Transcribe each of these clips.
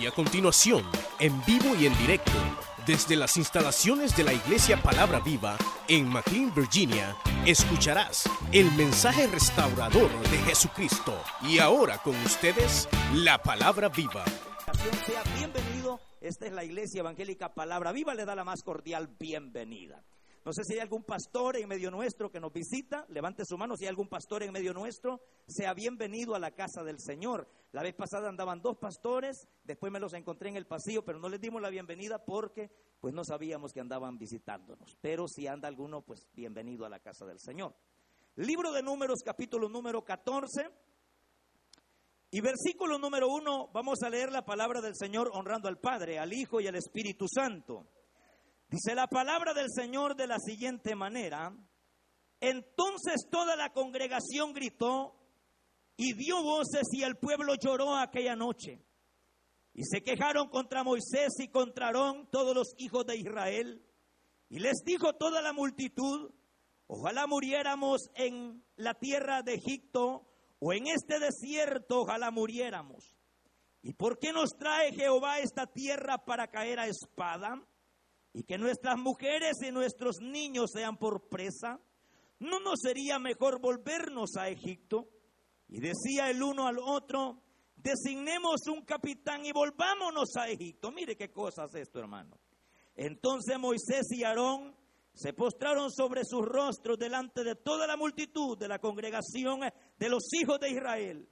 Y a continuación, en vivo y en directo, desde las instalaciones de la Iglesia Palabra Viva en McLean, Virginia, escucharás el mensaje restaurador de Jesucristo. Y ahora con ustedes, la Palabra Viva. Sea bienvenido. Esta es la Iglesia Evangélica Palabra Viva. Le da la más cordial bienvenida. No sé si hay algún pastor en medio nuestro que nos visita. Levante su mano si hay algún pastor en medio nuestro. Sea bienvenido a la casa del Señor. La vez pasada andaban dos pastores, después me los encontré en el pasillo, pero no les dimos la bienvenida porque pues no sabíamos que andaban visitándonos. Pero si anda alguno, pues bienvenido a la casa del Señor. Libro de Números, capítulo número 14. Y versículo número 1, vamos a leer la palabra del Señor honrando al Padre, al Hijo y al Espíritu Santo. Dice la palabra del Señor de la siguiente manera. Entonces toda la congregación gritó y dio voces y el pueblo lloró aquella noche. Y se quejaron contra Moisés y contra Aarón todos los hijos de Israel. Y les dijo toda la multitud, ojalá muriéramos en la tierra de Egipto o en este desierto, ojalá muriéramos. ¿Y por qué nos trae Jehová esta tierra para caer a espada? Y que nuestras mujeres y nuestros niños sean por presa, ¿no nos sería mejor volvernos a Egipto? Y decía el uno al otro, designemos un capitán y volvámonos a Egipto. Mire qué cosas esto, hermano. Entonces Moisés y Aarón se postraron sobre sus rostros delante de toda la multitud de la congregación de los hijos de Israel.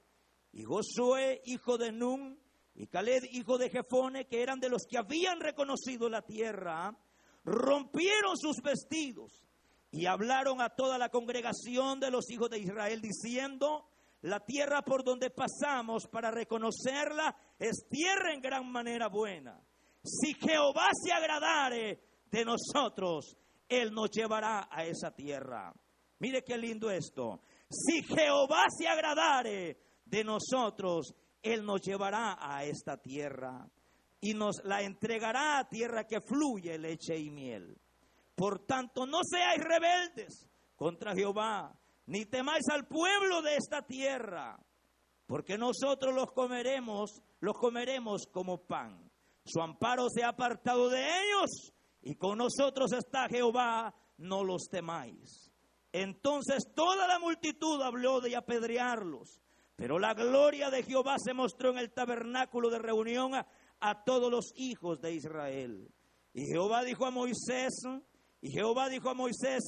Y Josué, hijo de Nun, y Caled, hijo de Jefone, que eran de los que habían reconocido la tierra, rompieron sus vestidos y hablaron a toda la congregación de los hijos de Israel diciendo, la tierra por donde pasamos para reconocerla es tierra en gran manera buena. Si Jehová se agradare de nosotros, Él nos llevará a esa tierra. Mire qué lindo esto. Si Jehová se agradare de nosotros, él nos llevará a esta tierra y nos la entregará a tierra que fluye leche y miel. Por tanto, no seáis rebeldes contra Jehová, ni temáis al pueblo de esta tierra, porque nosotros los comeremos, los comeremos como pan. Su amparo se ha apartado de ellos, y con nosotros está Jehová, no los temáis. Entonces toda la multitud habló de apedrearlos. Pero la gloria de Jehová se mostró en el tabernáculo de reunión a, todos los hijos de Israel. Y Jehová dijo a Moisés, y Jehová dijo a Moisés,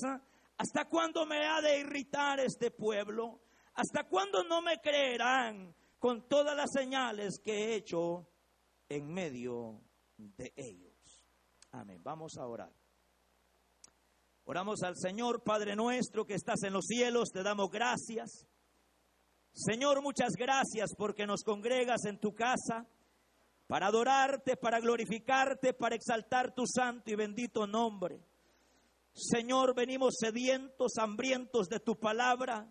¿hasta cuándo me ha de irritar este pueblo? ¿Hasta cuándo no me creerán con todas las señales que he hecho en medio de ellos? Amén. Vamos a orar. Oramos al Señor, Padre nuestro que estás en los cielos, te damos gracias Señor, muchas gracias porque nos congregas en tu casa para adorarte, para glorificarte, para exaltar tu santo y bendito nombre. Señor, venimos sedientos, hambrientos de tu palabra.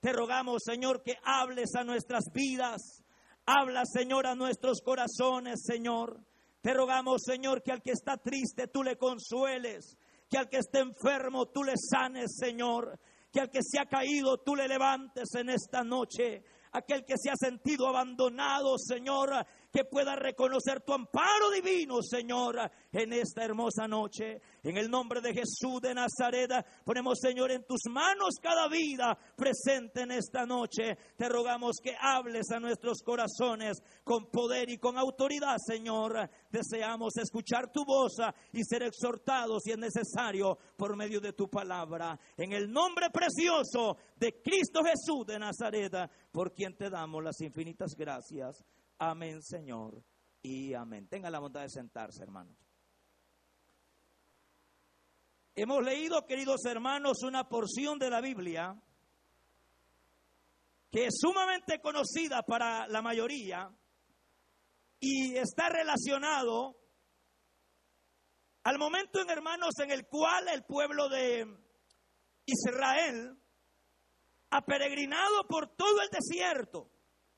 Te rogamos, Señor, que hables a nuestras vidas. Habla, Señor, a nuestros corazones, Señor. Te rogamos, Señor, que al que está triste tú le consueles, que al que esté enfermo tú le sanes, Señor que al que se ha caído tú le levantes en esta noche. Aquel que se ha sentido abandonado, Señor, que pueda reconocer tu amparo divino, Señor, en esta hermosa noche. En el nombre de Jesús de Nazaret, ponemos, Señor, en tus manos cada vida presente en esta noche. Te rogamos que hables a nuestros corazones con poder y con autoridad, Señor. Deseamos escuchar tu voz y ser exhortados si es necesario por medio de tu palabra. En el nombre precioso de Cristo Jesús de Nazaret, por quien te damos las infinitas gracias. Amén, Señor. Y amén. Tenga la bondad de sentarse, hermanos. Hemos leído, queridos hermanos, una porción de la Biblia que es sumamente conocida para la mayoría y está relacionado al momento en hermanos en el cual el pueblo de Israel ha peregrinado por todo el desierto,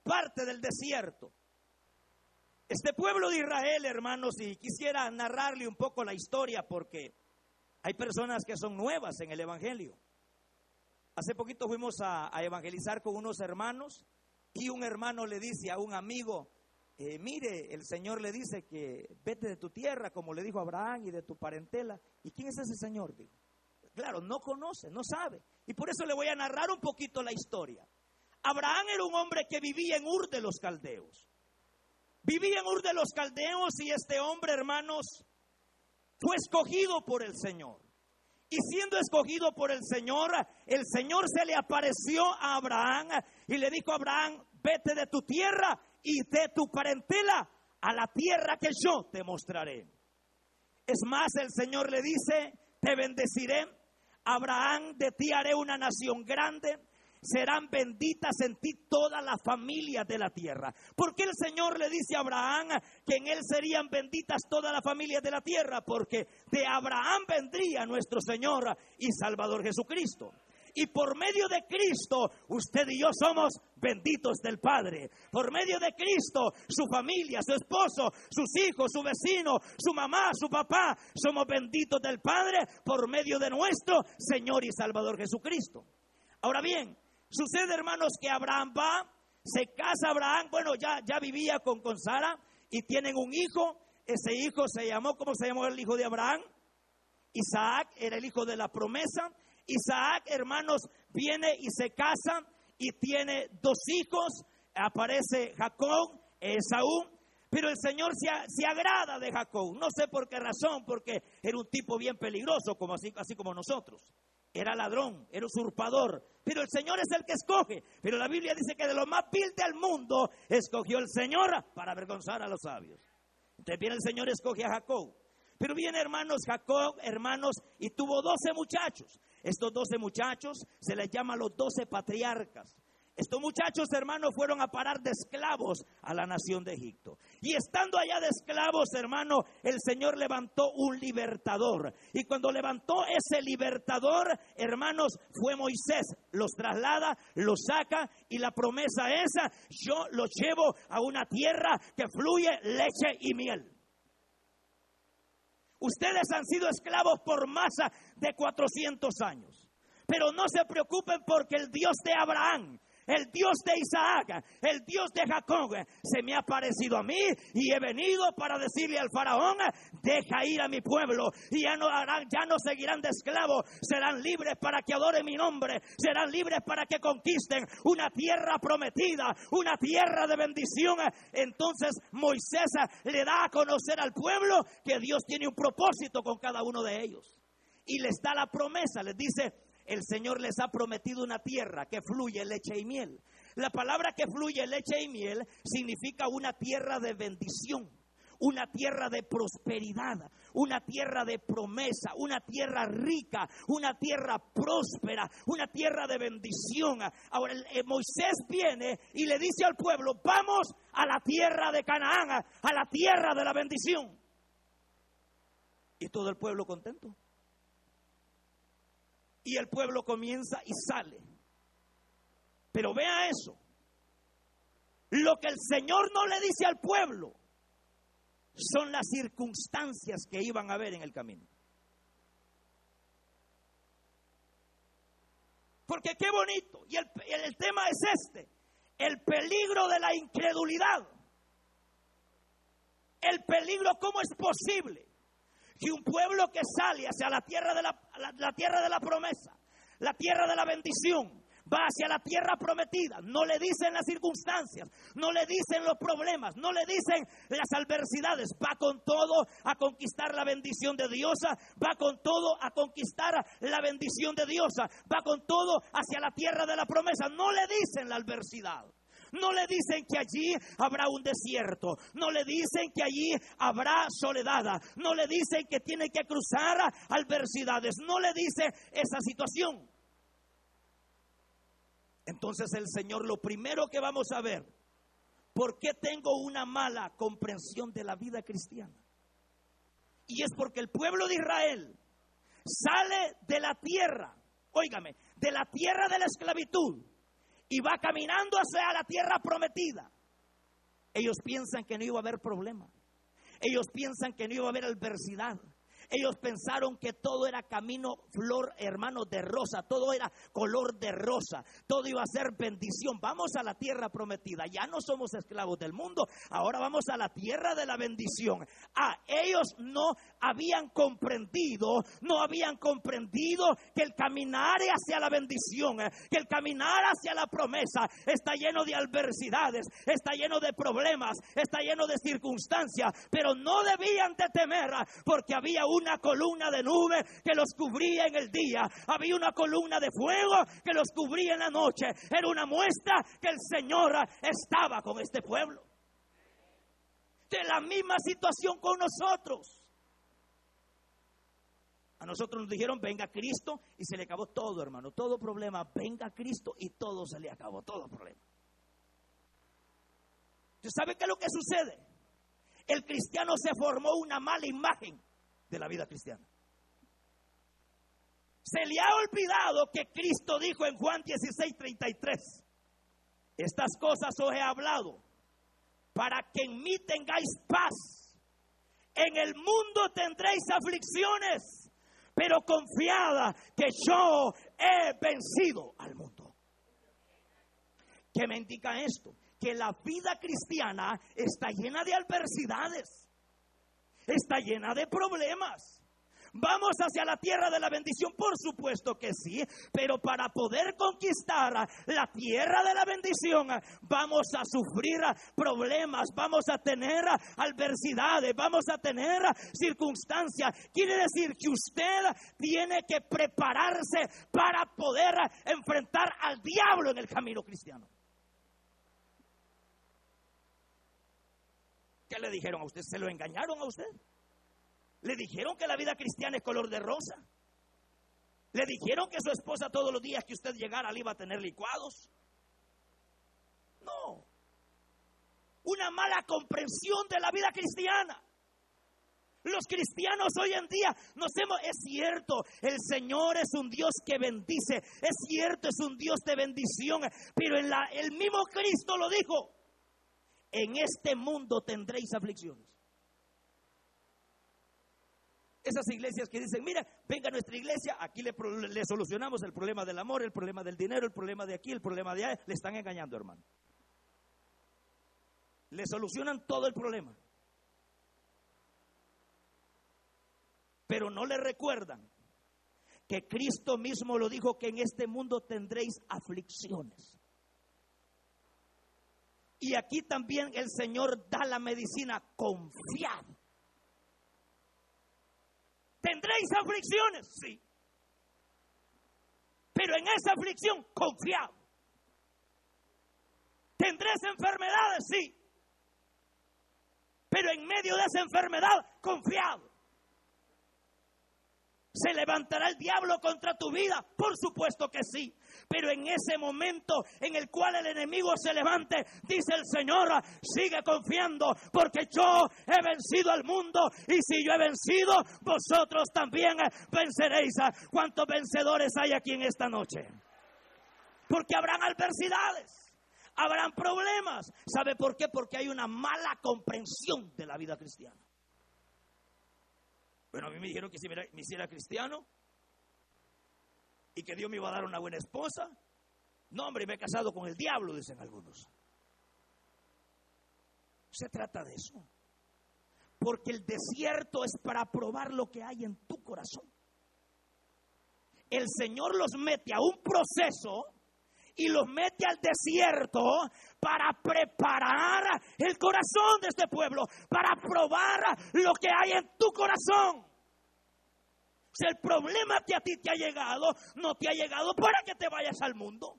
parte del desierto. Este pueblo de Israel, hermanos, y quisiera narrarle un poco la historia porque hay personas que son nuevas en el Evangelio. Hace poquito fuimos a, evangelizar con unos hermanos y un hermano le dice a un amigo, eh, mire, el Señor le dice que vete de tu tierra, como le dijo Abraham, y de tu parentela. ¿Y quién es ese Señor? Claro, no conoce, no sabe. Y por eso le voy a narrar un poquito la historia. Abraham era un hombre que vivía en Ur de los Caldeos. Vivía en Ur de los Caldeos y este hombre, hermanos, fue escogido por el Señor. Y siendo escogido por el Señor, el Señor se le apareció a Abraham y le dijo a Abraham, vete de tu tierra y de tu parentela a la tierra que yo te mostraré. Es más, el Señor le dice, te bendeciré, Abraham, de ti haré una nación grande, serán benditas en ti todas las familias de la tierra. Porque el Señor le dice a Abraham que en él serían benditas todas las familias de la tierra? Porque de Abraham vendría nuestro Señor y Salvador Jesucristo. Y por medio de Cristo, usted y yo somos benditos del Padre. Por medio de Cristo, su familia, su esposo, sus hijos, su vecino, su mamá, su papá, somos benditos del Padre por medio de nuestro Señor y Salvador Jesucristo. Ahora bien, sucede hermanos que Abraham va, se casa Abraham, bueno, ya, ya vivía con, con Sara y tienen un hijo. Ese hijo se llamó, ¿cómo se llamó el hijo de Abraham? Isaac era el hijo de la promesa Isaac, hermanos, viene y se casa y tiene dos hijos. Aparece Jacob, Esaú. Pero el Señor se, agrada de Jacob. No sé por qué razón, porque era un tipo bien peligroso, como así, así como nosotros. Era ladrón, era usurpador. Pero el Señor es el que escoge. Pero la Biblia dice que de lo más vil del mundo escogió el Señor para avergonzar a los sabios. Entonces viene el Señor escoge a Jacob. Pero viene hermanos Jacob, hermanos, y tuvo doce muchachos. Estos doce muchachos se les llama los doce patriarcas. Estos muchachos, hermanos, fueron a parar de esclavos a la nación de Egipto. Y estando allá de esclavos, hermano, el Señor levantó un libertador. Y cuando levantó ese libertador, hermanos, fue Moisés. Los traslada, los saca y la promesa esa, yo los llevo a una tierra que fluye leche y miel. Ustedes han sido esclavos por masa de 400 años. Pero no se preocupen porque el Dios de Abraham, el Dios de Isaac, el Dios de Jacob, se me ha parecido a mí y he venido para decirle al faraón, deja ir a mi pueblo y ya no harán, ya no seguirán de esclavos, serán libres para que adoren mi nombre, serán libres para que conquisten una tierra prometida, una tierra de bendición. Entonces Moisés le da a conocer al pueblo que Dios tiene un propósito con cada uno de ellos y les da la promesa, les dice, el Señor les ha prometido una tierra que fluye leche y miel. La palabra que fluye leche y miel significa una tierra de bendición, una tierra de prosperidad, una tierra de promesa, una tierra rica, una tierra próspera, una tierra de bendición. Ahora eh, Moisés viene y le dice al pueblo, vamos a la tierra de Canaán, a la tierra de la bendición. Y todo el pueblo contento y el pueblo comienza y sale. Pero vea eso. Lo que el Señor no le dice al pueblo son las circunstancias que iban a haber en el camino. Porque qué bonito. Y el, el tema es este. El peligro de la incredulidad. El peligro, ¿cómo es posible? Que un pueblo que sale hacia la tierra de la, tierra de la promesa, la tierra de la bendición, va hacia la tierra prometida. No le dicen las circunstancias, no le dicen los problemas, no le dicen las adversidades. Va con todo a conquistar la bendición de Dios, va con todo a conquistar la bendición de Dios, va con todo hacia la tierra de la promesa. No le dicen la adversidad. No le dicen que allí habrá un desierto. No le dicen que allí habrá soledad. No le dicen que tiene que cruzar adversidades. No le dice esa situación. Entonces el Señor lo primero que vamos a ver, ¿por qué tengo una mala comprensión de la vida cristiana? Y es porque el pueblo de Israel sale de la tierra, óigame, de la tierra de la esclavitud y va caminando hacia la tierra prometida. Ellos piensan que no iba a haber problema. Ellos piensan que no iba a haber adversidad. Ellos pensaron que todo era camino, flor, hermano, de rosa, todo era color de rosa, todo iba a ser bendición. Vamos a la tierra prometida, ya no somos esclavos del mundo, ahora vamos a la tierra de la bendición. Ah, ellos no habían comprendido, no habían comprendido que el caminar hacia la bendición, eh, que el caminar hacia la promesa está lleno de adversidades, está lleno de problemas, está lleno de circunstancias, pero no debían de temer ah, porque había una columna de nube que los cubría en el día, había una columna de fuego que los cubría en la noche. Era una muestra que el Señor estaba con este pueblo. De la misma situación con nosotros. A nosotros nos dijeron, venga Cristo y se le acabó todo, hermano. Todo problema, venga Cristo y todo se le acabó, todo problema. ¿Usted sabe qué es lo que sucede? El cristiano se formó una mala imagen de la vida cristiana. Se le ha olvidado que Cristo dijo en Juan 16, 33, estas cosas os he hablado para que en mí tengáis paz. En el mundo tendréis aflicciones pero confiada que yo he vencido al mundo. ¿Qué me indica esto? Que la vida cristiana está llena de adversidades, está llena de problemas. Vamos hacia la tierra de la bendición, por supuesto que sí, pero para poder conquistar la tierra de la bendición vamos a sufrir problemas, vamos a tener adversidades, vamos a tener circunstancias. Quiere decir que usted tiene que prepararse para poder enfrentar al diablo en el camino cristiano. ¿Qué le dijeron a usted? ¿Se lo engañaron a usted? Le dijeron que la vida cristiana es color de rosa. Le dijeron que su esposa todos los días que usted llegara le iba a tener licuados. No. Una mala comprensión de la vida cristiana. Los cristianos hoy en día nos hemos, es cierto, el Señor es un Dios que bendice, es cierto, es un Dios de bendición, pero el mismo Cristo lo dijo, en este mundo tendréis aflicciones. Esas iglesias que dicen, mira, venga a nuestra iglesia, aquí le, solucionamos el problema del amor, el problema del dinero, el problema de aquí, el problema de allá. Le están engañando, hermano. Le solucionan todo el problema. Pero no le recuerdan que Cristo mismo lo dijo que en este mundo tendréis aflicciones. Y aquí también el Señor da la medicina confiada. Tendréis aflicciones, sí. Pero en esa aflicción, confiado. Tendréis enfermedades, sí. Pero en medio de esa enfermedad, confiado. ¿Se levantará el diablo contra tu vida? Por supuesto que sí. Pero en ese momento en el cual el enemigo se levante, dice el Señor, sigue confiando porque yo he vencido al mundo y si yo he vencido, vosotros también venceréis. ¿Cuántos vencedores hay aquí en esta noche? Porque habrán adversidades, habrán problemas. ¿Sabe por qué? Porque hay una mala comprensión de la vida cristiana. Bueno, a mí me dijeron que si me hiciera cristiano y que Dios me iba a dar una buena esposa. No, hombre, me he casado con el diablo, dicen algunos. Se trata de eso. Porque el desierto es para probar lo que hay en tu corazón. El Señor los mete a un proceso y los mete al desierto para preparar el corazón de este pueblo, para probar lo que hay en tu corazón. Si el problema que a ti te ha llegado, no te ha llegado para que te vayas al mundo.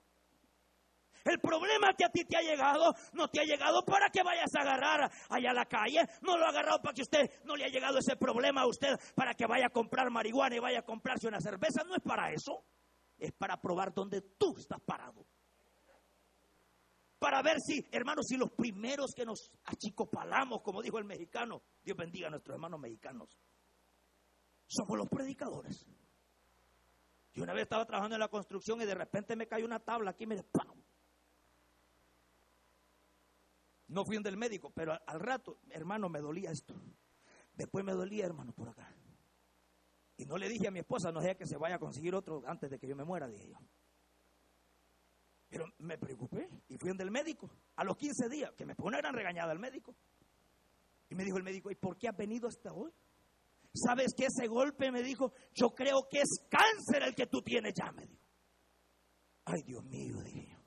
El problema que a ti te ha llegado no te ha llegado para que vayas a agarrar allá a la calle. No lo ha agarrado para que usted no le ha llegado ese problema a usted para que vaya a comprar marihuana y vaya a comprarse una cerveza. No es para eso. Es para probar dónde tú estás parado. Para ver si, hermanos, si los primeros que nos achicopalamos, como dijo el mexicano, Dios bendiga a nuestros hermanos mexicanos, somos los predicadores. Yo una vez estaba trabajando en la construcción y de repente me cayó una tabla aquí y me ¡pam! No fui un del médico, pero al, rato, hermano, me dolía esto. Después me dolía, hermano, por acá. Y no le dije a mi esposa, no deje que se vaya a conseguir otro antes de que yo me muera, dije yo. Pero me preocupé y fui donde el médico. A los 15 días, que me pone una regañada al médico. Y me dijo el médico, ¿y por qué has venido hasta hoy? ¿Sabes que ese golpe me dijo? Yo creo que es cáncer el que tú tienes ya, me dijo. Ay, Dios mío, dije.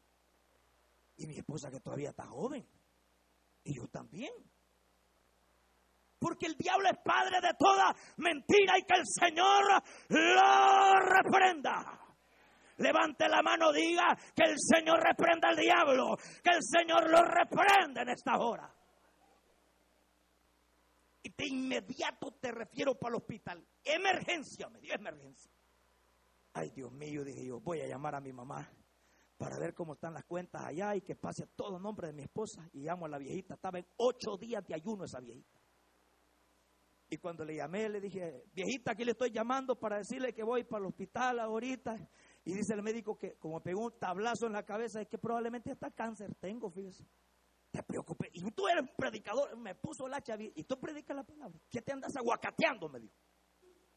Y mi esposa que todavía está joven. Y yo también. Porque el diablo es padre de toda mentira y que el Señor lo reprenda. Levante la mano, diga que el Señor reprenda al diablo, que el Señor lo reprenda en esta hora. Y de inmediato te refiero para el hospital. Emergencia, me dio emergencia. Ay, Dios mío, dije yo, voy a llamar a mi mamá para ver cómo están las cuentas allá y que pase todo nombre de mi esposa. Y llamo a la viejita, estaba en ocho días de ayuno esa viejita. Y cuando le llamé, le dije, viejita, aquí le estoy llamando para decirle que voy para el hospital ahorita. Y dice el médico que como pegó un tablazo en la cabeza, es que probablemente hasta cáncer tengo, fíjese. Te preocupé. Y tú eres predicador, me puso la chavi y tú predicas la palabra. ¿Qué te andas aguacateando? Me dijo.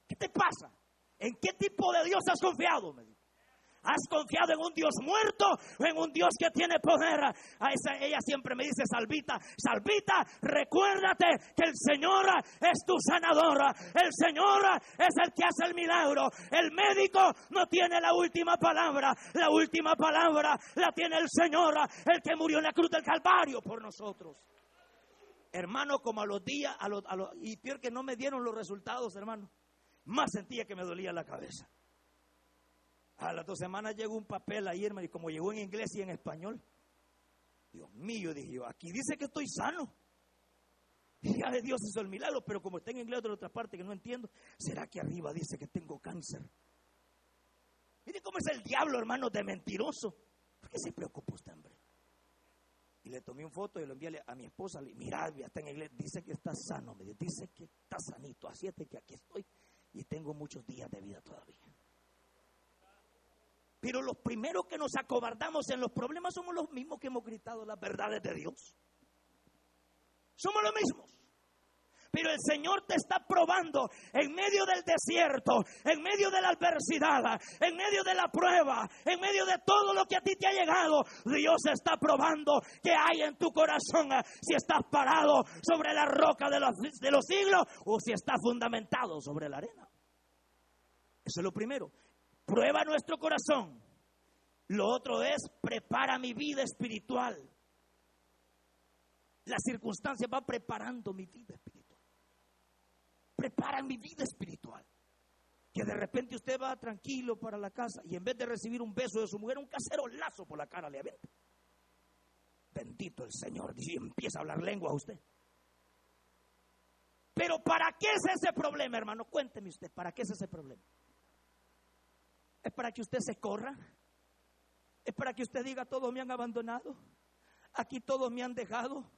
¿Qué te pasa? ¿En qué tipo de Dios has confiado? Me dijo. ¿Has confiado en un Dios muerto o en un Dios que tiene poder? A ella siempre me dice, Salvita, Salvita, recuérdate que el Señor es tu sanador. El Señor es el que hace el milagro. El médico no tiene la última palabra. La última palabra la tiene el Señor, el que murió en la cruz del Calvario por nosotros. Hermano, como a los días, a los, y peor que no me dieron los resultados, hermano, más sentía que me dolía la cabeza. A las dos semanas llegó un papel ahí, hermano, y como llegó en inglés y en español, Dios mío, dije yo, aquí dice que estoy sano. Y ya de Dios hizo el milagro, pero como está en inglés de otra parte que no entiendo, ¿será que arriba dice que tengo cáncer? Mire cómo es el diablo, hermano, de mentiroso. ¿Por qué se preocupa usted, hombre? Y le tomé un foto y lo envié a mi esposa. Le ya está en inglés, dice que está sano, me dice que está sanito. Así es que aquí estoy y tengo muchos días de vida todavía. Pero los primeros que nos acobardamos en los problemas somos los mismos que hemos gritado las verdades de Dios. Somos los mismos. Pero el Señor te está probando en medio del desierto, en medio de la adversidad, en medio de la prueba, en medio de todo lo que a ti te ha llegado. Dios está probando que hay en tu corazón si estás parado sobre la roca de los, de los siglos o si estás fundamentado sobre la arena. Eso es lo primero prueba nuestro corazón. Lo otro es, prepara mi vida espiritual. Las circunstancias van preparando mi vida espiritual. Prepara mi vida espiritual. Que de repente usted va tranquilo para la casa y en vez de recibir un beso de su mujer, un casero lazo por la cara le aventa. Bendito el Señor. Y empieza a hablar lengua a usted. Pero ¿para qué es ese problema, hermano? Cuénteme usted, ¿para qué es ese problema? Es para que usted se corra. Es para que usted diga, todos me han abandonado. Aquí todos me han dejado.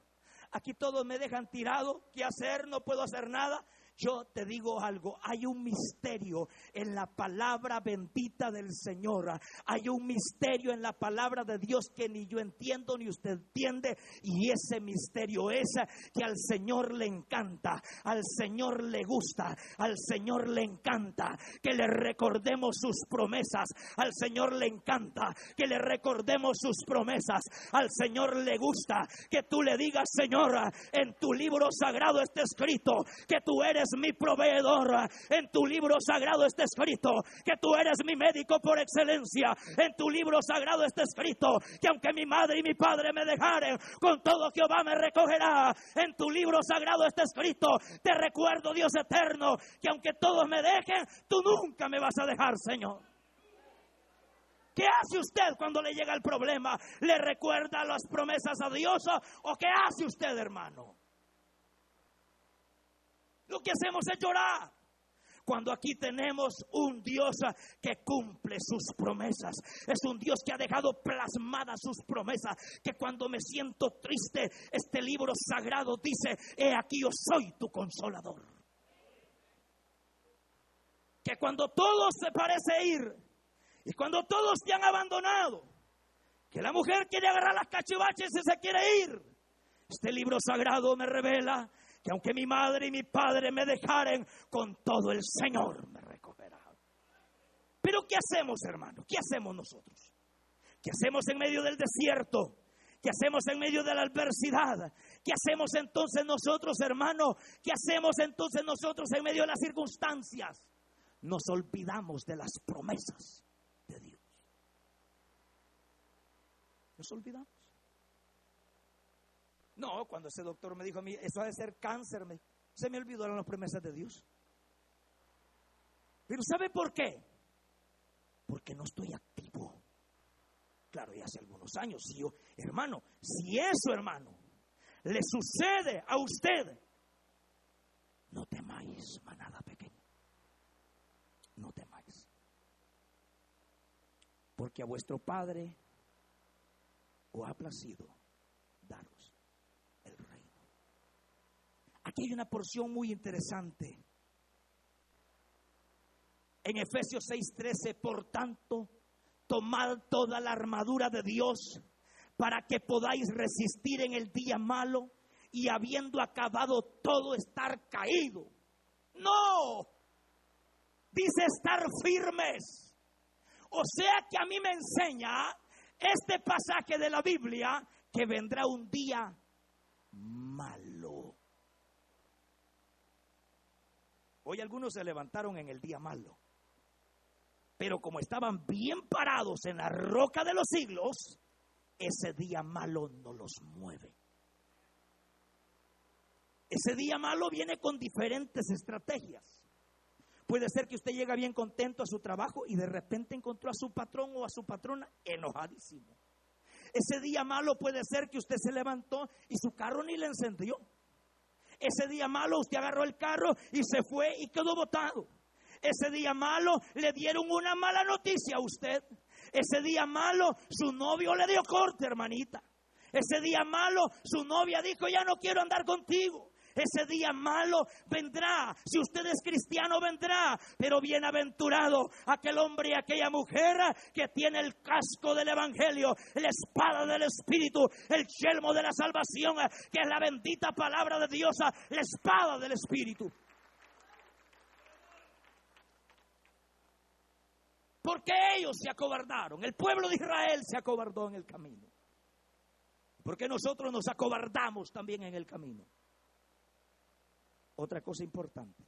Aquí todos me dejan tirado. ¿Qué hacer? No puedo hacer nada. Yo te digo algo, hay un misterio en la palabra bendita del Señor. Hay un misterio en la palabra de Dios que ni yo entiendo ni usted entiende. Y ese misterio es que al Señor le encanta, al Señor le gusta, al Señor le encanta que le recordemos sus promesas. Al Señor le encanta que le recordemos sus promesas. Al Señor le gusta que tú le digas, Señor, en tu libro sagrado está escrito que tú eres mi proveedor. En tu libro sagrado está escrito que tú eres mi médico por excelencia. En tu libro sagrado está escrito que aunque mi madre y mi padre me dejaren, con todo Jehová me recogerá. En tu libro sagrado está escrito, te recuerdo Dios eterno, que aunque todos me dejen, tú nunca me vas a dejar, Señor. ¿Qué hace usted cuando le llega el problema? ¿Le recuerda las promesas a Dios o qué hace usted, hermano? Lo que hacemos es llorar. Cuando aquí tenemos un Dios que cumple sus promesas. Es un Dios que ha dejado plasmadas sus promesas. Que cuando me siento triste, este libro sagrado dice, he aquí yo soy tu consolador. Que cuando todo se parece ir y cuando todos te han abandonado, que la mujer quiere agarrar las cachivaches y se quiere ir. Este libro sagrado me revela que aunque mi madre y mi padre me dejaren, con todo el Señor me recogerá. Pero ¿qué hacemos, hermano? ¿Qué hacemos nosotros? ¿Qué hacemos en medio del desierto? ¿Qué hacemos en medio de la adversidad? ¿Qué hacemos entonces nosotros, hermano? ¿Qué hacemos entonces nosotros en medio de las circunstancias? Nos olvidamos de las promesas de Dios. Nos olvidamos. No, cuando ese doctor me dijo a mí, eso ha de ser cáncer, me, se me olvidaron las promesas de Dios. Pero ¿sabe por qué? Porque no estoy activo. Claro, ya hace algunos años, si hermano, si eso, hermano, le sucede a usted, no temáis, manada pequeña. No temáis. Porque a vuestro Padre os ha placido daros el reino. Aquí hay una porción muy interesante. En Efesios 6:13, por tanto, tomad toda la armadura de Dios para que podáis resistir en el día malo y habiendo acabado todo estar caído. No, dice estar firmes. O sea que a mí me enseña este pasaje de la Biblia que vendrá un día malo. Hoy algunos se levantaron en el día malo. Pero como estaban bien parados en la roca de los siglos, ese día malo no los mueve. Ese día malo viene con diferentes estrategias. Puede ser que usted llegue bien contento a su trabajo y de repente encontró a su patrón o a su patrona enojadísimo. Ese día malo puede ser que usted se levantó y su carro ni le encendió. Ese día malo usted agarró el carro y se fue y quedó botado. Ese día malo le dieron una mala noticia a usted. Ese día malo su novio le dio corte, hermanita. Ese día malo su novia dijo, ya no quiero andar contigo. Ese día malo vendrá. Si usted es cristiano, vendrá. Pero bienaventurado aquel hombre y aquella mujer que tiene el casco del Evangelio, la espada del Espíritu, el yelmo de la salvación, que es la bendita palabra de Dios, la espada del Espíritu. Porque ellos se acobardaron. El pueblo de Israel se acobardó en el camino. Porque nosotros nos acobardamos también en el camino. Otra cosa importante.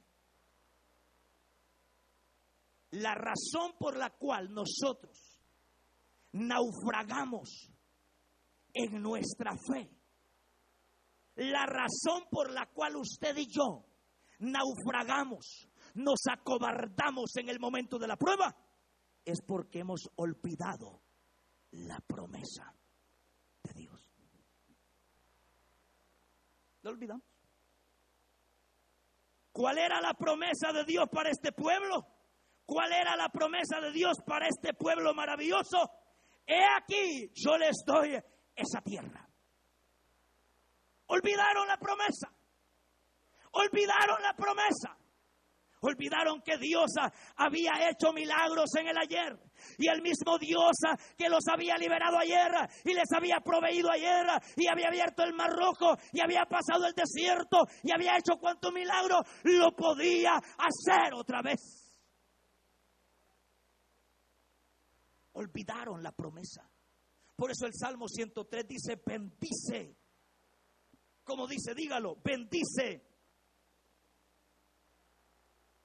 La razón por la cual nosotros naufragamos en nuestra fe. La razón por la cual usted y yo naufragamos, nos acobardamos en el momento de la prueba es porque hemos olvidado la promesa de Dios. ¿Lo olvidamos? ¿Cuál era la promesa de Dios para este pueblo? ¿Cuál era la promesa de Dios para este pueblo maravilloso? He aquí, yo les doy esa tierra. Olvidaron la promesa. Olvidaron la promesa. Olvidaron que Dios había hecho milagros en el ayer. Y el mismo Dios que los había liberado ayer y les había proveído ayer y había abierto el mar rojo y había pasado el desierto y había hecho cuanto milagro lo podía hacer otra vez. Olvidaron la promesa. Por eso el Salmo 103 dice, bendice. Como dice, dígalo, bendice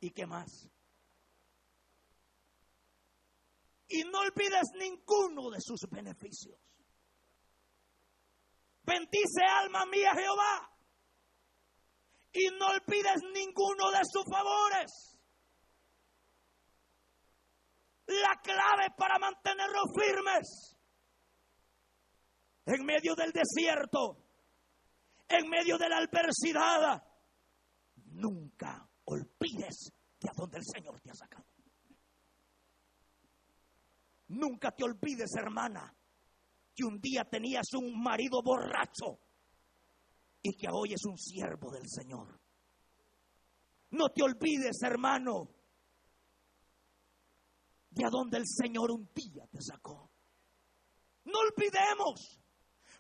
¿Y qué más? Y no olvides ninguno de sus beneficios. Bendice alma mía Jehová. Y no olvides ninguno de sus favores. La clave para mantenerlos firmes en medio del desierto, en medio de la adversidad, nunca olvides de a dónde el Señor te ha sacado. Nunca te olvides, hermana, que un día tenías un marido borracho y que hoy es un siervo del Señor. No te olvides, hermano, de a dónde el Señor un día te sacó. No olvidemos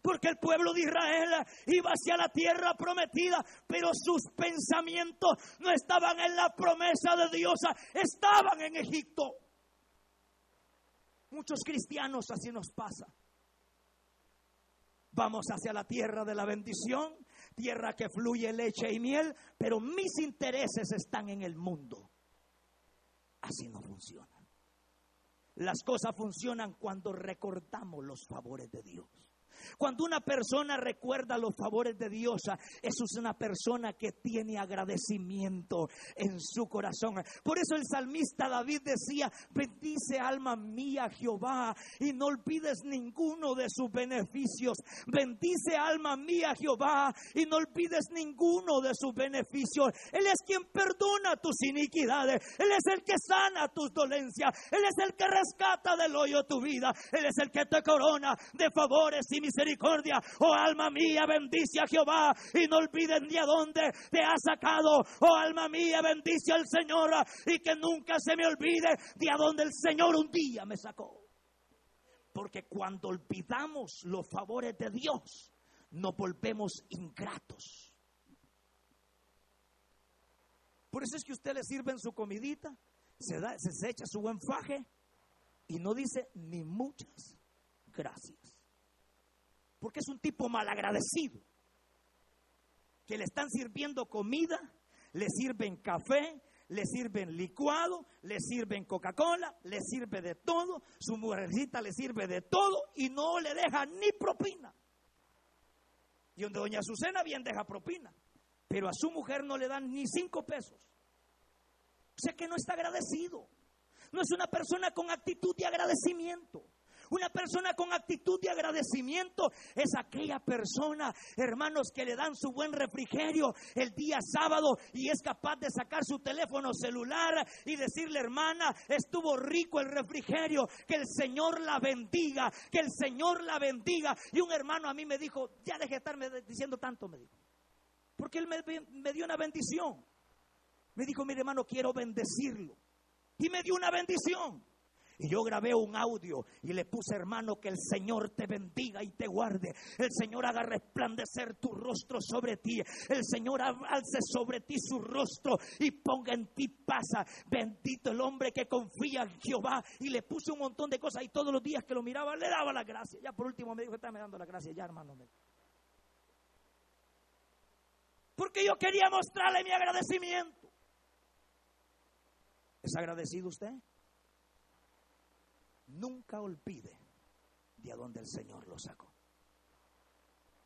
porque el pueblo de Israel iba hacia la tierra prometida, pero sus pensamientos no estaban en la promesa de Dios, estaban en Egipto. Muchos cristianos así nos pasa. Vamos hacia la tierra de la bendición, tierra que fluye leche y miel, pero mis intereses están en el mundo. Así no funciona. Las cosas funcionan cuando recordamos los favores de Dios. Cuando una persona recuerda los favores de Dios, eso es una persona que tiene agradecimiento en su corazón. Por eso el salmista David decía, bendice alma mía Jehová y no olvides ninguno de sus beneficios. Bendice alma mía Jehová y no olvides ninguno de sus beneficios. Él es quien perdona tus iniquidades. Él es el que sana tus dolencias. Él es el que rescata del hoyo tu vida. Él es el que te corona de favores y misericordia misericordia. Oh alma mía, bendice a Jehová y no olviden de a dónde te ha sacado. Oh alma mía, bendice al Señor y que nunca se me olvide de a dónde el Señor un día me sacó. Porque cuando olvidamos los favores de Dios, nos volvemos ingratos. Por eso es que usted le sirve en su comidita, se, da, se echa su buen faje y no dice ni muchas gracias porque es un tipo malagradecido. Que le están sirviendo comida, le sirven café, le sirven licuado, le sirven Coca-Cola, le sirve de todo, su mujercita le sirve de todo y no le deja ni propina. Y donde doña Azucena bien deja propina, pero a su mujer no le dan ni cinco pesos. O sea que no está agradecido. No es una persona con actitud de agradecimiento. Una persona con actitud de agradecimiento es aquella persona, hermanos, que le dan su buen refrigerio el día sábado y es capaz de sacar su teléfono celular y decirle, hermana, estuvo rico el refrigerio, que el Señor la bendiga, que el Señor la bendiga. Y un hermano a mí me dijo, ya deje de estarme diciendo tanto, me dijo, porque él me, me dio una bendición. Me dijo, mi hermano, quiero bendecirlo. Y me dio una bendición. Y yo grabé un audio y le puse, hermano, que el Señor te bendiga y te guarde. El Señor haga resplandecer tu rostro sobre ti. El Señor alce sobre ti su rostro y ponga en ti paz. Bendito el hombre que confía en Jehová. Y le puse un montón de cosas y todos los días que lo miraba le daba la gracia. Ya por último me dijo, está me dando la gracia ya, hermano. Porque yo quería mostrarle mi agradecimiento. ¿Es agradecido usted? Nunca olvide de a dónde el Señor lo sacó.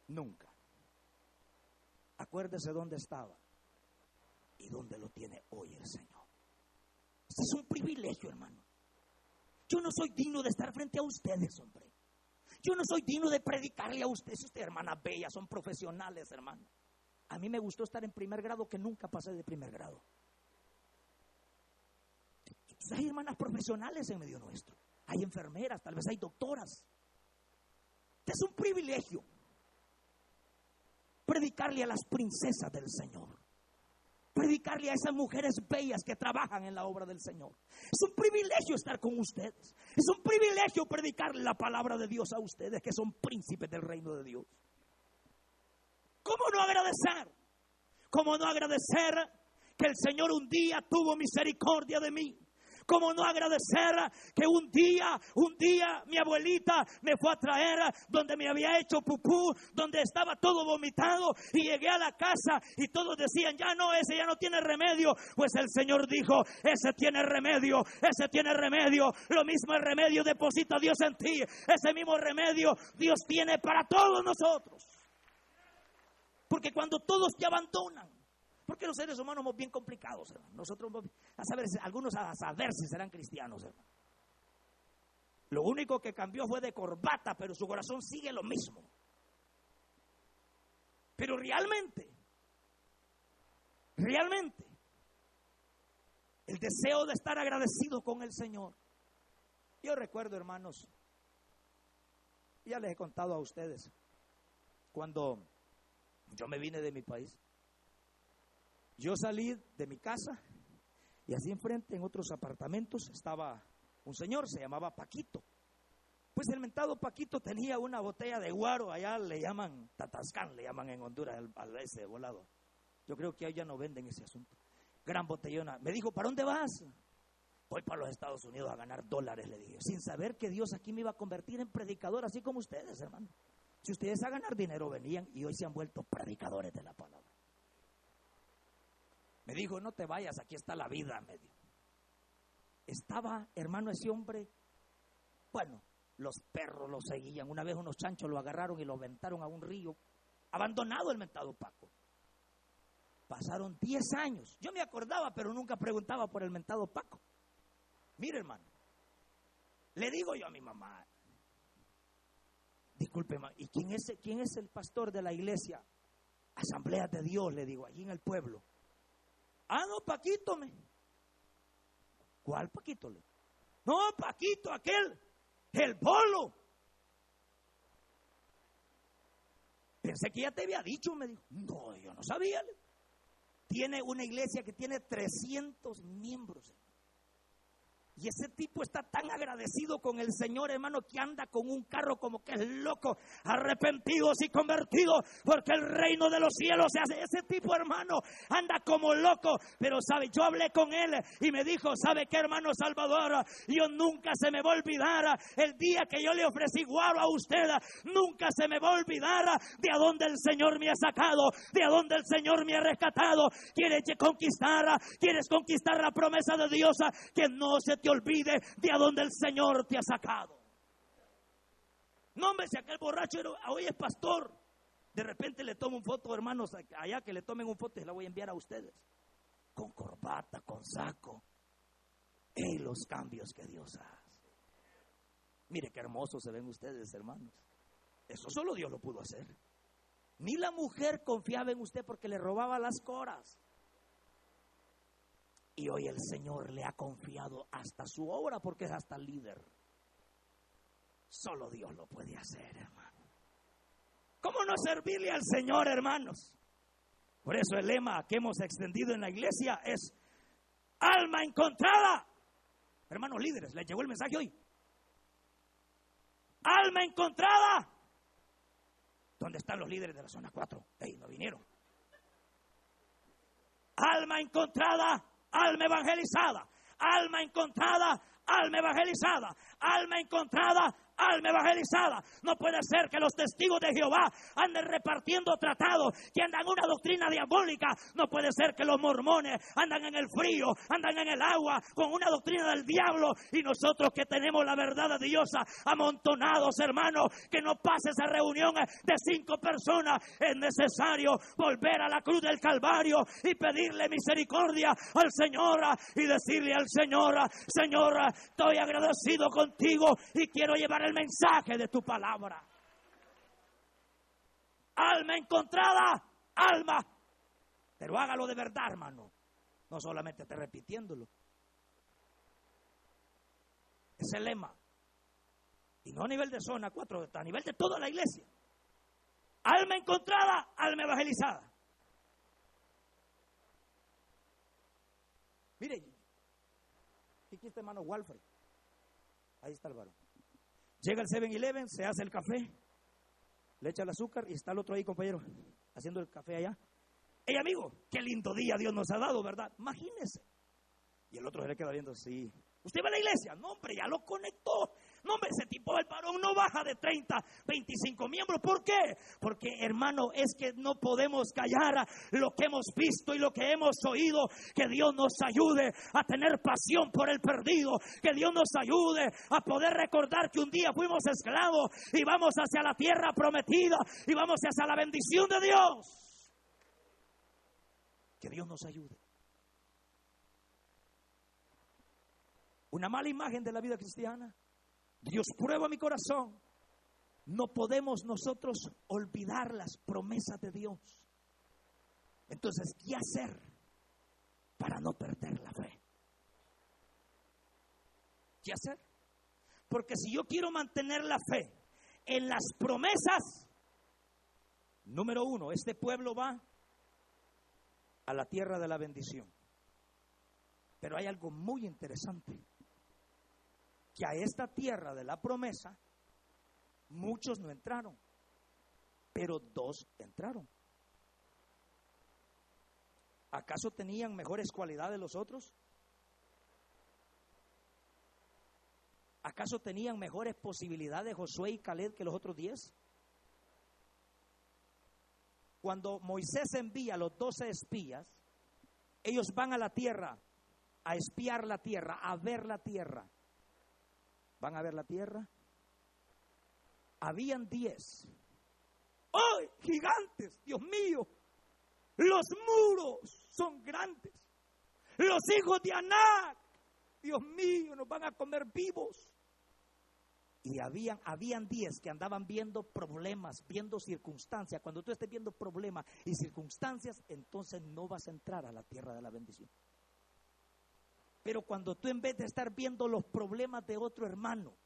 Nunca. Acuérdese dónde estaba y dónde lo tiene hoy el Señor. Este es un privilegio, hermano. Yo no soy digno de estar frente a ustedes, hombre. Yo no soy digno de predicarle a ustedes. Ustedes, hermanas bellas, son profesionales, hermano. A mí me gustó estar en primer grado que nunca pasé de primer grado. Hay hermanas profesionales en medio nuestro hay enfermeras, tal vez hay doctoras. Es un privilegio predicarle a las princesas del Señor. Predicarle a esas mujeres bellas que trabajan en la obra del Señor. Es un privilegio estar con ustedes. Es un privilegio predicarle la palabra de Dios a ustedes que son príncipes del reino de Dios. ¿Cómo no agradecer? ¿Cómo no agradecer que el Señor un día tuvo misericordia de mí? ¿Cómo no agradecer que un día, un día mi abuelita me fue a traer donde me había hecho pupú, donde estaba todo vomitado y llegué a la casa y todos decían, ya no, ese ya no tiene remedio. Pues el Señor dijo, ese tiene remedio, ese tiene remedio. Lo mismo el remedio deposita Dios en ti. Ese mismo remedio Dios tiene para todos nosotros. Porque cuando todos te abandonan, porque los seres humanos somos bien complicados, hermano. Nosotros, a saber, algunos a saber si serán cristianos, hermano. Lo único que cambió fue de corbata, pero su corazón sigue lo mismo. Pero realmente, realmente, el deseo de estar agradecido con el Señor. Yo recuerdo, hermanos, ya les he contado a ustedes, cuando yo me vine de mi país, yo salí de mi casa y así enfrente, en otros apartamentos, estaba un señor, se llamaba Paquito. Pues el mentado Paquito tenía una botella de guaro, allá le llaman tatascán, le llaman en Honduras al, ese volado. Yo creo que allá no venden ese asunto. Gran botellona. Me dijo, ¿para dónde vas? voy para los Estados Unidos a ganar dólares, le dije, sin saber que Dios aquí me iba a convertir en predicador, así como ustedes, hermano. Si ustedes a ganar dinero venían y hoy se han vuelto predicadores de la palabra. Me dijo, no te vayas, aquí está la vida, me dijo. Estaba, hermano, ese hombre, bueno, los perros lo seguían. Una vez unos chanchos lo agarraron y lo aventaron a un río, abandonado el mentado Paco. Pasaron 10 años. Yo me acordaba, pero nunca preguntaba por el mentado Paco. Mire, hermano, le digo yo a mi mamá, disculpe, ¿y quién es, quién es el pastor de la iglesia? Asamblea de Dios, le digo, allí en el pueblo. Ah, no, Paquito, me. ¿Cuál Paquito? Le? No, Paquito, aquel, el bolo. Pensé que ya te había dicho, me dijo. No, yo no sabía. Tiene una iglesia que tiene 300 miembros. Y ese tipo está tan agradecido con el Señor, hermano, que anda con un carro como que es loco, arrepentidos y convertidos, porque el reino de los cielos se hace. Ese tipo, hermano, anda como loco. Pero, ¿sabe? Yo hablé con él y me dijo, ¿sabe qué, hermano Salvador? Yo nunca se me va a olvidar el día que yo le ofrecí guaro a usted. Nunca se me va a olvidar de a dónde el Señor me ha sacado, de a dónde el Señor me ha rescatado. Quieres conquistar, quieres conquistar la promesa de Dios, que no se te olvide de a dónde el Señor te ha sacado. No, hombre, si aquel borracho hoy es pastor, de repente le tomo un foto, hermanos, allá que le tomen un foto y la voy a enviar a ustedes. Con corbata, con saco. Y los cambios que Dios hace. Mire qué hermosos se ven ustedes, hermanos. Eso solo Dios lo pudo hacer. Ni la mujer confiaba en usted porque le robaba las coras. Y hoy el Señor le ha confiado hasta su obra porque es hasta líder. Solo Dios lo puede hacer, hermano. ¿Cómo no servirle al Señor, hermanos? Por eso el lema que hemos extendido en la iglesia es alma encontrada. Hermanos líderes, ¿les llegó el mensaje hoy? Alma encontrada. ¿Dónde están los líderes de la zona 4? Ey, no vinieron. Alma encontrada alma evangelizada, alma encontrada, alma evangelizada, alma encontrada, alma evangelizada. No puede ser que los testigos de Jehová anden repartiendo tratados, que andan una doctrina diabólica. No puede ser que los mormones andan en el frío, andan en el agua con una doctrina del diablo y nosotros que tenemos la verdad de Dios amontonados, hermanos, que no pase esa reunión de cinco personas. Es necesario volver a la cruz del Calvario y pedirle misericordia al Señor y decirle al Señor, Señor, estoy agradecido contigo y quiero llevar el mensaje de tu palabra. Alma encontrada, alma. Pero hágalo de verdad, hermano. No solamente esté repitiéndolo. Es el lema. Y no a nivel de zona 4, a nivel de toda la iglesia. Alma encontrada, alma evangelizada. Mire, aquí está hermano Walfred. Ahí está el varón. Llega el 7-Eleven, se hace el café, le echa el azúcar y está el otro ahí, compañero, haciendo el café allá. Hey, amigo, qué lindo día Dios nos ha dado, ¿verdad? Imagínese. Y el otro se le queda viendo, sí. ¿Usted va a la iglesia? No, hombre, ya lo conectó. No, hombre, ese tipo del varón no baja de 30, 25 miembros. ¿Por qué? Porque, hermano, es que no podemos callar lo que hemos visto y lo que hemos oído. Que Dios nos ayude a tener pasión por el perdido. Que Dios nos ayude a poder recordar que un día fuimos esclavos y vamos hacia la tierra prometida y vamos hacia la bendición de Dios. Que Dios nos ayude. Una mala imagen de la vida cristiana Dios prueba mi corazón. No podemos nosotros olvidar las promesas de Dios. Entonces, ¿qué hacer para no perder la fe? ¿Qué hacer? Porque si yo quiero mantener la fe en las promesas, número uno, este pueblo va a la tierra de la bendición. Pero hay algo muy interesante que a esta tierra de la promesa muchos no entraron, pero dos entraron. ¿Acaso tenían mejores cualidades los otros? ¿Acaso tenían mejores posibilidades Josué y Caleb que los otros diez? Cuando Moisés envía los doce espías, ellos van a la tierra, a espiar la tierra, a ver la tierra. ¿Van a ver la tierra? Habían diez. ¡Ay, gigantes! Dios mío, los muros son grandes. Los hijos de Anac, Dios mío, nos van a comer vivos. Y habían, habían diez que andaban viendo problemas, viendo circunstancias. Cuando tú estés viendo problemas y circunstancias, entonces no vas a entrar a la tierra de la bendición. Pero cuando tú en vez de estar viendo los problemas de otro hermano,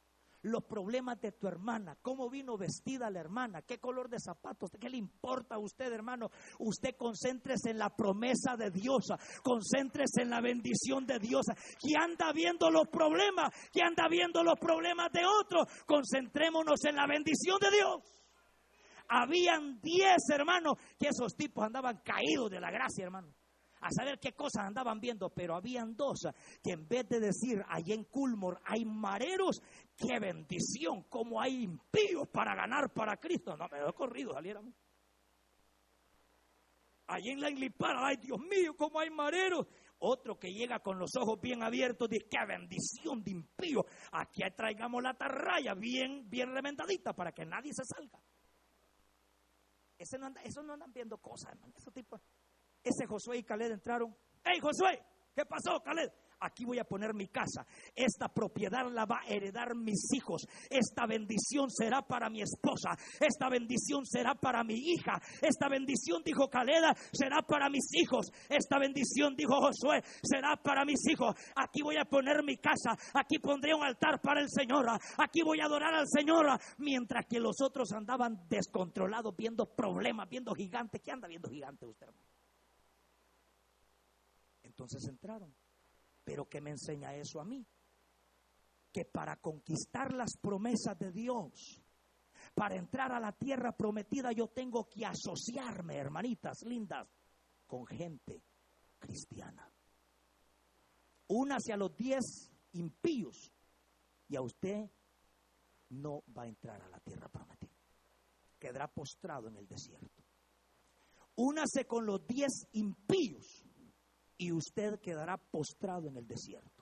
los problemas de tu hermana, cómo vino vestida la hermana, qué color de zapatos, qué le importa a usted, hermano. Usted concéntrese en la promesa de Dios, concéntrese en la bendición de Dios. Que anda viendo los problemas, que anda viendo los problemas de otros, concentrémonos en la bendición de Dios. Habían diez hermanos que esos tipos andaban caídos de la gracia, hermano a saber qué cosas andaban viendo, pero habían dos que en vez de decir, allí en Culmor hay mareros, qué bendición, como hay impíos para ganar para Cristo. No, me he corrido, saliéramos. Allí en la Inglipara, ay Dios mío, como hay mareros. Otro que llega con los ojos bien abiertos, dice, qué bendición de impío. Aquí traigamos la tarraya bien, bien remendadita para que nadie se salga. Ese no eso no andan viendo cosas, hermano. Esos tipos ese Josué y Caled entraron. ¡Hey, Josué! ¿Qué pasó, Caled? Aquí voy a poner mi casa. Esta propiedad la va a heredar mis hijos. Esta bendición será para mi esposa. Esta bendición será para mi hija. Esta bendición, dijo Caleda, será para mis hijos. Esta bendición, dijo Josué, será para mis hijos. Aquí voy a poner mi casa. Aquí pondré un altar para el Señor. Aquí voy a adorar al Señor. Mientras que los otros andaban descontrolados, viendo problemas, viendo gigantes. ¿Qué anda viendo gigantes usted, hermano? Entonces entraron. Pero ¿qué me enseña eso a mí? Que para conquistar las promesas de Dios, para entrar a la tierra prometida, yo tengo que asociarme, hermanitas lindas, con gente cristiana. Únase a los diez impíos y a usted no va a entrar a la tierra prometida. Quedará postrado en el desierto. Únase con los diez impíos y usted quedará postrado en el desierto.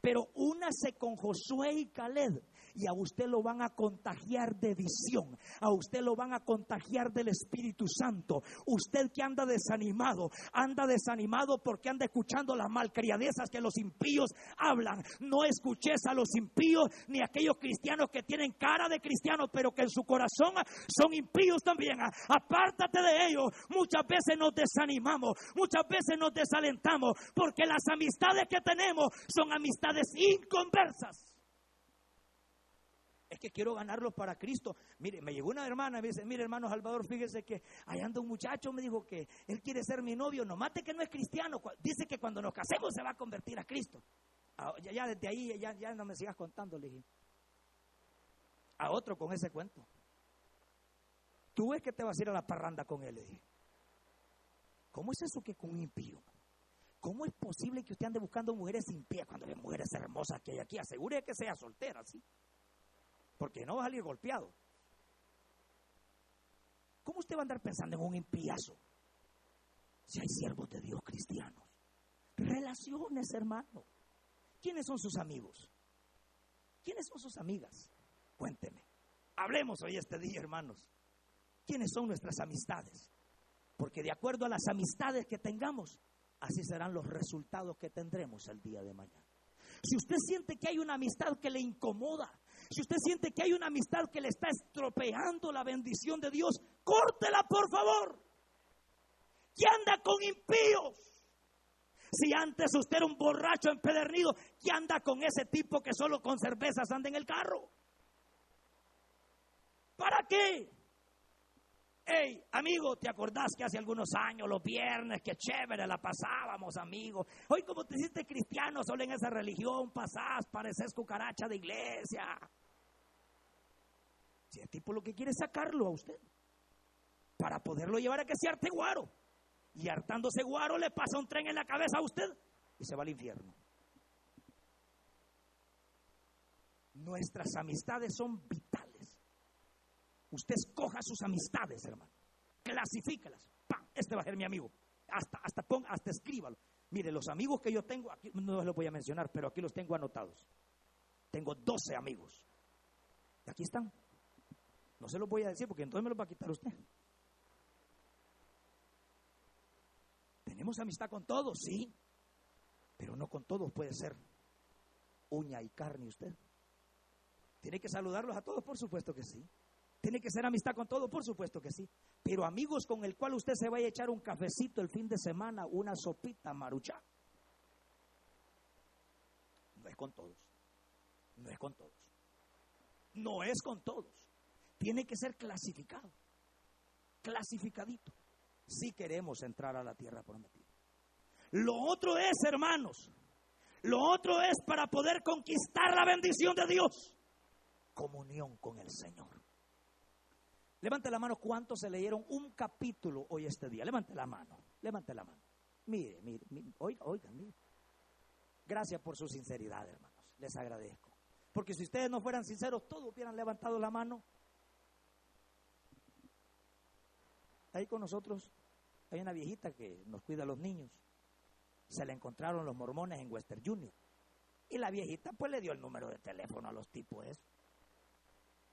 Pero únase con Josué y Caleb y a usted lo van a contagiar de visión, a usted lo van a contagiar del Espíritu Santo. Usted que anda desanimado, anda desanimado porque anda escuchando las malcriadezas que los impíos hablan. No escuches a los impíos ni a aquellos cristianos que tienen cara de cristianos, pero que en su corazón son impíos también. Apártate de ellos. Muchas veces nos desanimamos, muchas veces nos desalentamos porque las amistades que tenemos son amistades inconversas es que quiero ganarlos para Cristo. Mire, me llegó una hermana y me dice, mire hermano Salvador, fíjese que allá anda un muchacho, me dijo que él quiere ser mi novio, no mate que no es cristiano, dice que cuando nos casemos se va a convertir a Cristo. Ah, ya, desde ahí ya, ya, no me sigas contando, le dije. A otro con ese cuento. Tú es que te vas a ir a la parranda con él, le dije. ¿Cómo es eso que con un impío? ¿Cómo es posible que usted ande buscando mujeres sin pie cuando hay mujeres hermosas que hay aquí? Asegure que sea soltera, ¿sí? porque no va a salir golpeado. ¿Cómo usted va a andar pensando en un impiazo? Si hay siervos de Dios cristianos. Relaciones, hermano. ¿Quiénes son sus amigos? ¿Quiénes son sus amigas? Cuénteme. Hablemos hoy este día, hermanos. ¿Quiénes son nuestras amistades? Porque de acuerdo a las amistades que tengamos, así serán los resultados que tendremos el día de mañana. Si usted siente que hay una amistad que le incomoda, si usted siente que hay una amistad que le está estropeando la bendición de Dios, córtela por favor. ¿Qué anda con impíos? Si antes usted era un borracho empedernido, ¿qué anda con ese tipo que solo con cervezas anda en el carro? ¿Para qué? Hey, amigo, ¿te acordás que hace algunos años, los viernes, qué chévere la pasábamos, amigo? Hoy, como te hiciste cristiano, solo en esa religión pasás, pareces cucaracha de iglesia. Si el tipo lo que quiere es sacarlo a usted, para poderlo llevar a que se arte guaro. Y hartándose guaro, le pasa un tren en la cabeza a usted y se va al infierno. Nuestras amistades son vitales. Usted escoja sus amistades, hermano. Clasifícalas. ¡Pam! Este va a ser mi amigo. Hasta, hasta, ponga, hasta escríbalo. Mire, los amigos que yo tengo, aquí no los voy a mencionar, pero aquí los tengo anotados. Tengo 12 amigos. Y aquí están. No se los voy a decir porque entonces me los va a quitar usted. Tenemos amistad con todos, sí. Pero no con todos puede ser uña y carne usted. ¿Tiene que saludarlos a todos? Por supuesto que sí. ¿Tiene que ser amistad con todos? Por supuesto que sí. Pero amigos con el cual usted se vaya a echar un cafecito el fin de semana, una sopita marucha. No es con todos. No es con todos. No es con todos. Tiene que ser clasificado. Clasificadito. Si queremos entrar a la tierra prometida. Lo otro es, hermanos, lo otro es para poder conquistar la bendición de Dios. Comunión con el Señor. Levante la mano, ¿cuántos se leyeron un capítulo hoy este día? Levante la mano, levante la mano. Mire, mire, mire oiga, mire. Gracias por su sinceridad, hermanos. Les agradezco. Porque si ustedes no fueran sinceros, todos hubieran levantado la mano. Ahí con nosotros hay una viejita que nos cuida a los niños se le encontraron los mormones en Western Junior. Y la viejita pues le dio el número de teléfono a los tipos esos.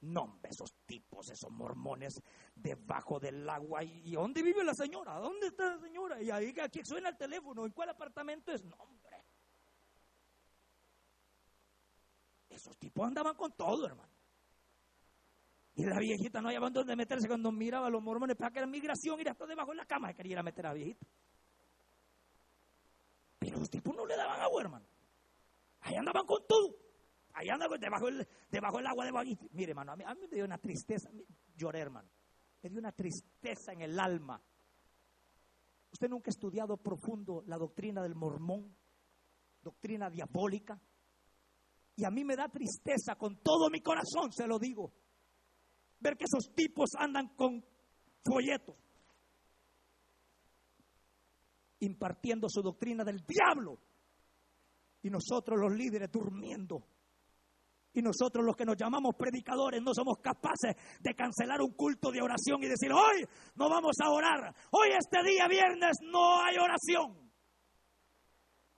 No, esos tipos, esos mormones debajo del agua. ¿Y dónde vive la señora? ¿Dónde está la señora? Y ahí aquí suena el teléfono. ¿En cuál apartamento es? No, hombre. Esos tipos andaban con todo, hermano. Y la viejita no había dónde meterse cuando miraba a los mormones para que era migración y hasta debajo de la cama que quería meter a la viejita. Pero los tipos no le daban agua, hermano. Ahí andaban con todo. Ahí andaban debajo del, debajo del agua de Baguiti. Mire, hermano, a mí, me dio una tristeza. Lloré, hermano. Me dio una tristeza en el alma. ¿Usted nunca ha estudiado profundo la doctrina del mormón? Doctrina diabólica. Y a mí me da tristeza con todo mi corazón, se lo digo. Ver que esos tipos andan con folletos impartiendo su doctrina del diablo. Y nosotros los líderes durmiendo. Y nosotros los que nos llamamos predicadores no somos capaces de cancelar un culto de oración y decir, hoy no vamos a orar. Hoy este día viernes no hay oración.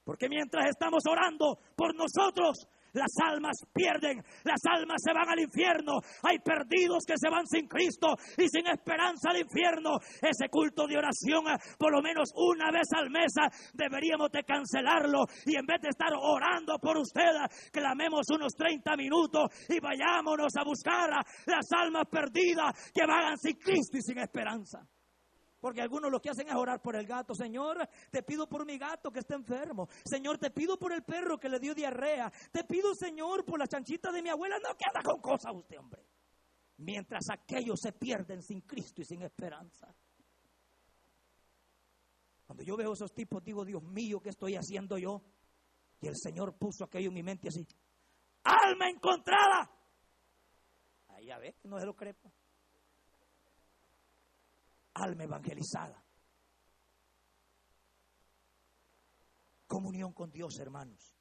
Porque mientras estamos orando por nosotros, las almas pierden, las almas se van al infierno, hay perdidos que se van sin Cristo y sin esperanza al infierno. Ese culto de oración, eh, por lo menos una vez al mes, eh, deberíamos de cancelarlo y en vez de estar orando por usted, eh, clamemos unos 30 minutos y vayámonos a buscar a las almas perdidas que vagan sin Cristo y sin esperanza. Porque algunos lo que hacen es orar por el gato. Señor, te pido por mi gato que está enfermo. Señor, te pido por el perro que le dio diarrea. Te pido, Señor, por la chanchita de mi abuela. No queda con cosas usted, hombre. Mientras aquellos se pierden sin Cristo y sin esperanza. Cuando yo veo esos tipos, digo, Dios mío, ¿qué estoy haciendo yo? Y el Señor puso aquello en mi mente así. Alma encontrada. Ahí ya ve, no se lo crepa alma evangelizada. Comunión con Dios, hermanos.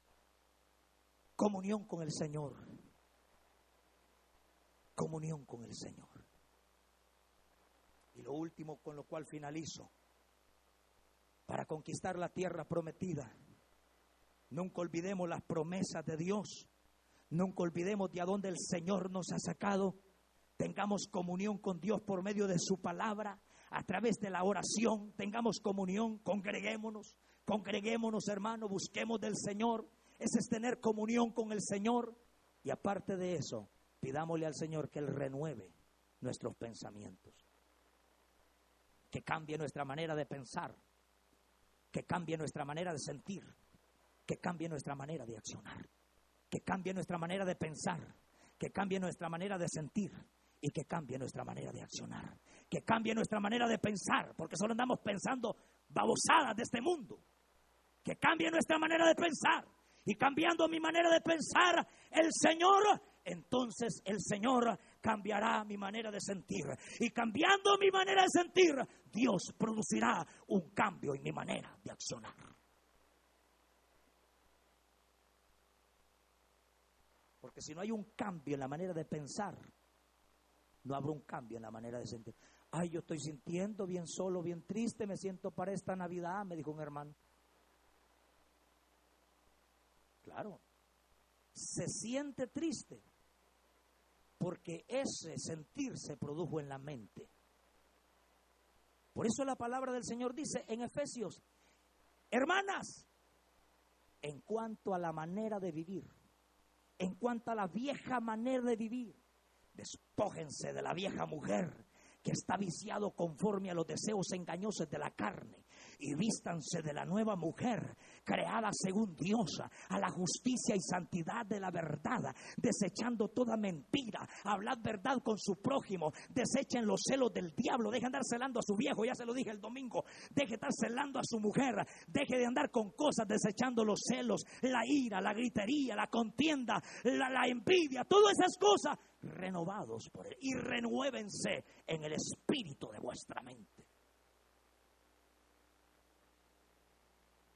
Comunión con el Señor. Comunión con el Señor. Y lo último con lo cual finalizo. Para conquistar la tierra prometida, nunca olvidemos las promesas de Dios. Nunca olvidemos de a dónde el Señor nos ha sacado. Tengamos comunión con Dios por medio de su palabra a través de la oración, tengamos comunión, congreguémonos, congreguémonos hermanos, busquemos del Señor. Ese es tener comunión con el Señor. Y aparte de eso, pidámosle al Señor que Él renueve nuestros pensamientos, que cambie nuestra manera de pensar, que cambie nuestra manera de sentir, que cambie nuestra manera de accionar, que cambie nuestra manera de pensar, que cambie nuestra manera de sentir y que cambie nuestra manera de accionar que cambie nuestra manera de pensar, porque solo andamos pensando babosadas de este mundo. Que cambie nuestra manera de pensar. Y cambiando mi manera de pensar, el Señor, entonces el Señor cambiará mi manera de sentir. Y cambiando mi manera de sentir, Dios producirá un cambio en mi manera de accionar. Porque si no hay un cambio en la manera de pensar, no habrá un cambio en la manera de sentir. Ay, yo estoy sintiendo bien solo, bien triste, me siento para esta Navidad, me dijo un hermano. Claro, se siente triste porque ese sentir se produjo en la mente. Por eso la palabra del Señor dice en Efesios, hermanas, en cuanto a la manera de vivir, en cuanto a la vieja manera de vivir, despójense de la vieja mujer que está viciado conforme a los deseos engañosos de la carne y vístanse de la nueva mujer creada según Dios, a la justicia y santidad de la verdad, desechando toda mentira, hablad verdad con su prójimo, desechen los celos del diablo, deje de andar celando a su viejo, ya se lo dije el domingo, deje de estar celando a su mujer, deje de andar con cosas, desechando los celos, la ira, la gritería, la contienda, la, la envidia, todas esas cosas, renovados por él y renuévense en el espíritu de vuestra mente.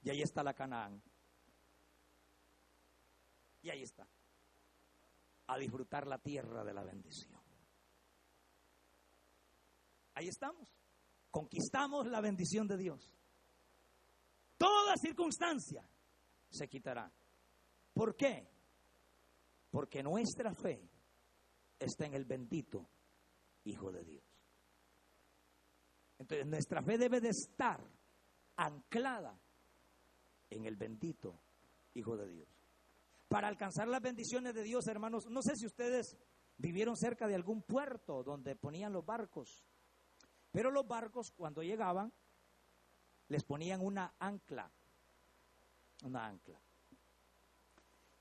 Y ahí está la Canaán. Y ahí está. A disfrutar la tierra de la bendición. Ahí estamos. Conquistamos la bendición de Dios. Toda circunstancia se quitará. ¿Por qué? Porque nuestra fe está en el bendito Hijo de Dios. Entonces nuestra fe debe de estar anclada en el bendito Hijo de Dios. Para alcanzar las bendiciones de Dios, hermanos, no sé si ustedes vivieron cerca de algún puerto donde ponían los barcos, pero los barcos cuando llegaban les ponían una ancla, una ancla.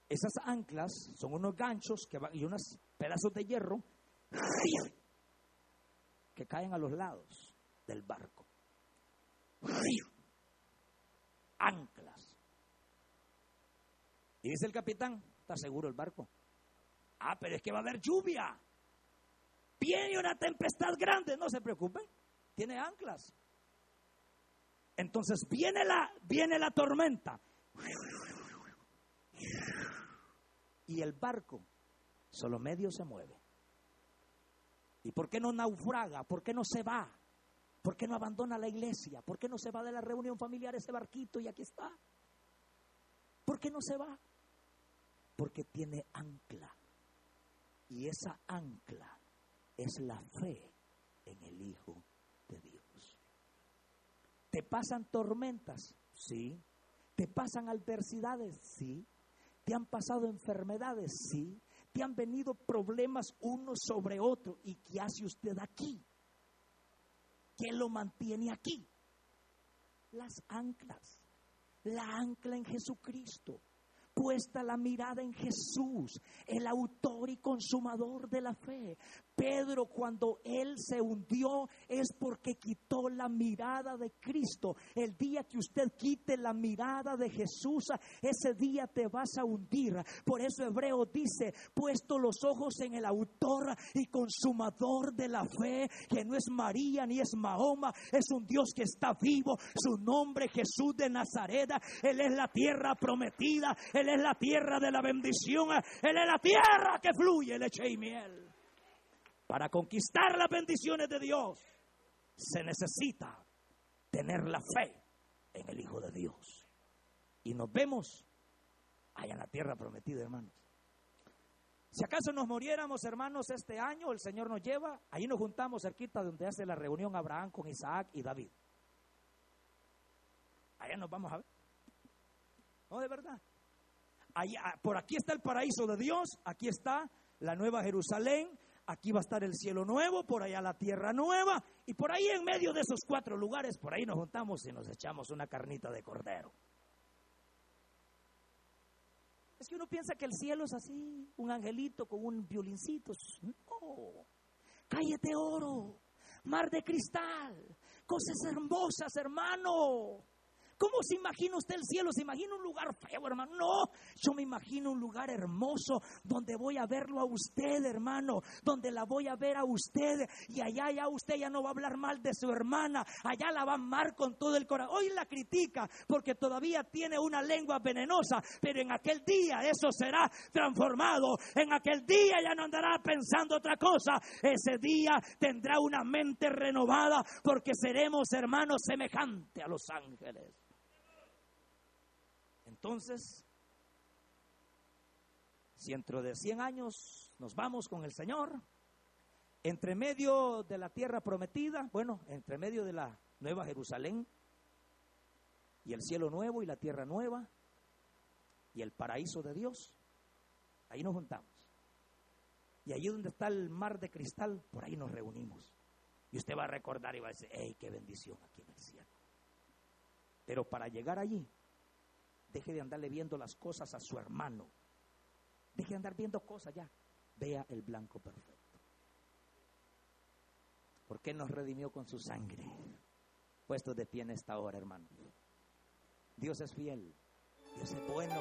Esas anclas son unos ganchos que van, y unos pedazos de hierro que caen a los lados del barco. Anclas. Y dice el capitán, ¿está seguro el barco? Ah, pero es que va a haber lluvia. Viene una tempestad grande, no se preocupen, tiene anclas. Entonces viene la, viene la tormenta. Y el barco solo medio se mueve. ¿Y por qué no naufraga? ¿Por qué no se va? ¿Por qué no abandona la iglesia? ¿Por qué no se va de la reunión familiar ese barquito y aquí está? ¿Por qué no se va? Porque tiene ancla. Y esa ancla es la fe en el Hijo de Dios. ¿Te pasan tormentas? Sí. ¿Te pasan adversidades? Sí. ¿Te han pasado enfermedades? Sí. ¿Te han venido problemas uno sobre otro? ¿Y qué hace usted aquí? ¿Qué lo mantiene aquí? Las anclas. La ancla en Jesucristo puesta la mirada en Jesús, el autor y consumador de la fe. Pedro cuando él se hundió es porque quitó la mirada de Cristo. El día que usted quite la mirada de Jesús, ese día te vas a hundir. Por eso Hebreo dice, puesto los ojos en el autor y consumador de la fe, que no es María ni es Mahoma, es un Dios que está vivo. Su nombre Jesús de Nazaret. Él es la tierra prometida. Él es la tierra de la bendición. Él es la tierra que fluye leche y miel. Para conquistar las bendiciones de Dios se necesita tener la fe en el Hijo de Dios. Y nos vemos allá en la tierra prometida, hermanos. Si acaso nos muriéramos, hermanos, este año, el Señor nos lleva, ahí nos juntamos cerquita donde hace la reunión Abraham con Isaac y David. Allá nos vamos a ver. No, de verdad. Allá, por aquí está el paraíso de Dios, aquí está la nueva Jerusalén, aquí va a estar el cielo nuevo, por allá la tierra nueva, y por ahí en medio de esos cuatro lugares, por ahí nos juntamos y nos echamos una carnita de cordero. Es que uno piensa que el cielo es así, un angelito con un violincito. No, calle de oro, mar de cristal, cosas hermosas, hermano. ¿Cómo se imagina usted el cielo? ¿Se imagina un lugar feo, hermano? No, yo me imagino un lugar hermoso donde voy a verlo a usted, hermano, donde la voy a ver a usted y allá ya usted ya no va a hablar mal de su hermana, allá la va a amar con todo el corazón. Hoy la critica porque todavía tiene una lengua venenosa, pero en aquel día eso será transformado. En aquel día ya no andará pensando otra cosa. Ese día tendrá una mente renovada porque seremos hermanos semejantes a los ángeles. Entonces, si dentro de 100 años nos vamos con el Señor, entre medio de la tierra prometida, bueno, entre medio de la nueva Jerusalén y el cielo nuevo y la tierra nueva y el paraíso de Dios, ahí nos juntamos. Y allí donde está el mar de cristal, por ahí nos reunimos. Y usted va a recordar y va a decir, ¡hey, qué bendición aquí en el cielo! Pero para llegar allí, deje de andarle viendo las cosas a su hermano. Deje de andar viendo cosas ya. Vea el blanco perfecto. Porque nos redimió con su sangre. Puesto de pie en esta hora, hermano. Dios es fiel. Dios es bueno.